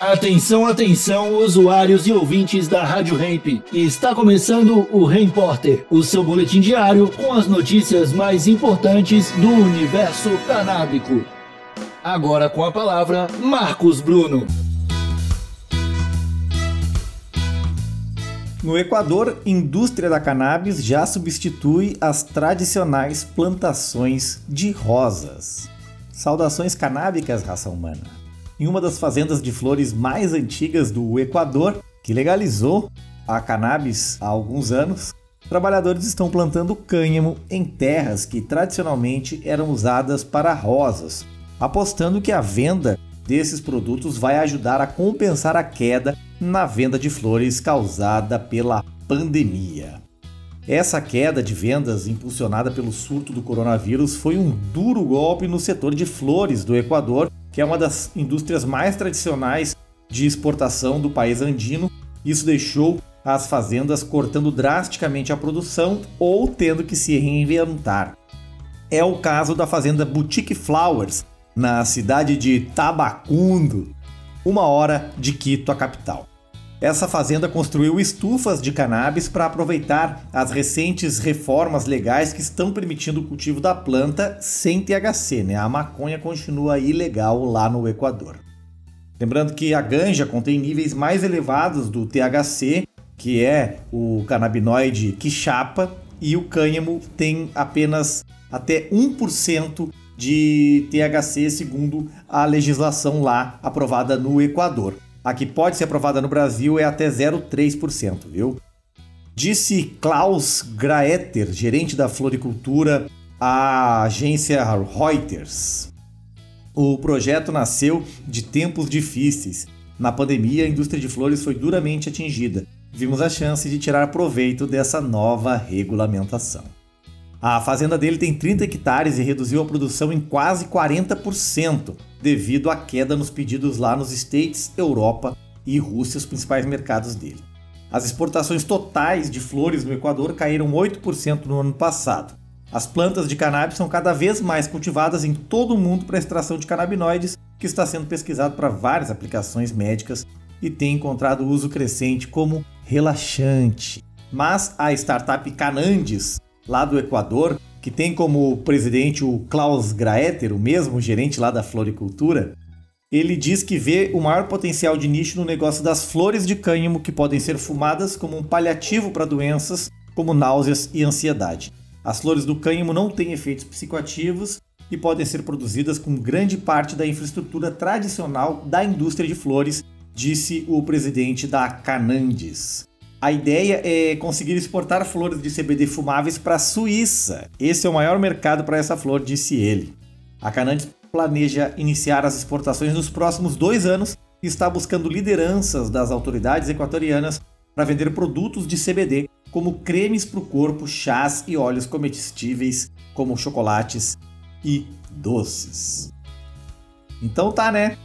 Atenção, atenção, usuários e ouvintes da Rádio Ramp. Está começando o Repórter, o seu boletim diário com as notícias mais importantes do universo canábico. Agora com a palavra, Marcos Bruno. No Equador, indústria da cannabis já substitui as tradicionais plantações de rosas. Saudações canábicas, raça humana em uma das fazendas de flores mais antigas do Equador, que legalizou a cannabis há alguns anos, trabalhadores estão plantando cânhamo em terras que tradicionalmente eram usadas para rosas, apostando que a venda desses produtos vai ajudar a compensar a queda na venda de flores causada pela pandemia. Essa queda de vendas, impulsionada pelo surto do coronavírus, foi um duro golpe no setor de flores do Equador, que é uma das indústrias mais tradicionais de exportação do país andino. Isso deixou as fazendas cortando drasticamente a produção ou tendo que se reinventar. É o caso da fazenda Boutique Flowers, na cidade de Tabacundo, uma hora de Quito, a capital. Essa fazenda construiu estufas de cannabis para aproveitar as recentes reformas legais que estão permitindo o cultivo da planta sem THC, né? A maconha continua ilegal lá no Equador. Lembrando que a ganja contém níveis mais elevados do THC, que é o canabinoide quixapa, e o cânhamo tem apenas até 1% de THC, segundo a legislação lá aprovada no Equador. A que pode ser aprovada no Brasil é até 0,3%, viu? Disse Klaus Graeter, gerente da floricultura, à agência Reuters. O projeto nasceu de tempos difíceis. Na pandemia, a indústria de flores foi duramente atingida. Vimos a chance de tirar proveito dessa nova regulamentação. A fazenda dele tem 30 hectares e reduziu a produção em quase 40%, devido à queda nos pedidos lá nos States, Europa e Rússia, os principais mercados dele. As exportações totais de flores no Equador caíram 8% no ano passado. As plantas de cannabis são cada vez mais cultivadas em todo o mundo para extração de canabinoides, que está sendo pesquisado para várias aplicações médicas e tem encontrado uso crescente como relaxante. Mas a startup Canandes lá do Equador, que tem como presidente o Klaus Graeter, o mesmo gerente lá da floricultura, ele diz que vê o maior potencial de nicho no negócio das flores de cânhamo que podem ser fumadas como um paliativo para doenças como náuseas e ansiedade. As flores do cânhamo não têm efeitos psicoativos e podem ser produzidas com grande parte da infraestrutura tradicional da indústria de flores, disse o presidente da Canandes. A ideia é conseguir exportar flores de CBD fumáveis para a Suíça. Esse é o maior mercado para essa flor, disse ele. A Canandes planeja iniciar as exportações nos próximos dois anos e está buscando lideranças das autoridades equatorianas para vender produtos de CBD, como cremes para o corpo, chás e óleos comestíveis, como chocolates e doces. Então tá, né?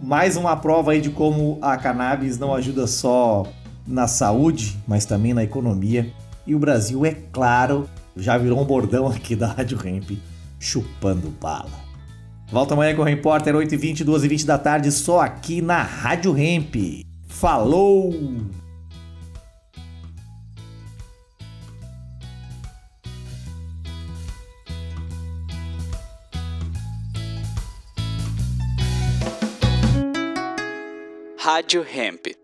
Mais uma prova aí de como a cannabis não ajuda só na saúde, mas também na economia. E o Brasil, é claro, já virou um bordão aqui da Rádio Ramp, chupando bala. Volta amanhã com o Repórter, 8h20, 12h20 da tarde, só aqui na Rádio Ramp. Falou! Rádio Hemp.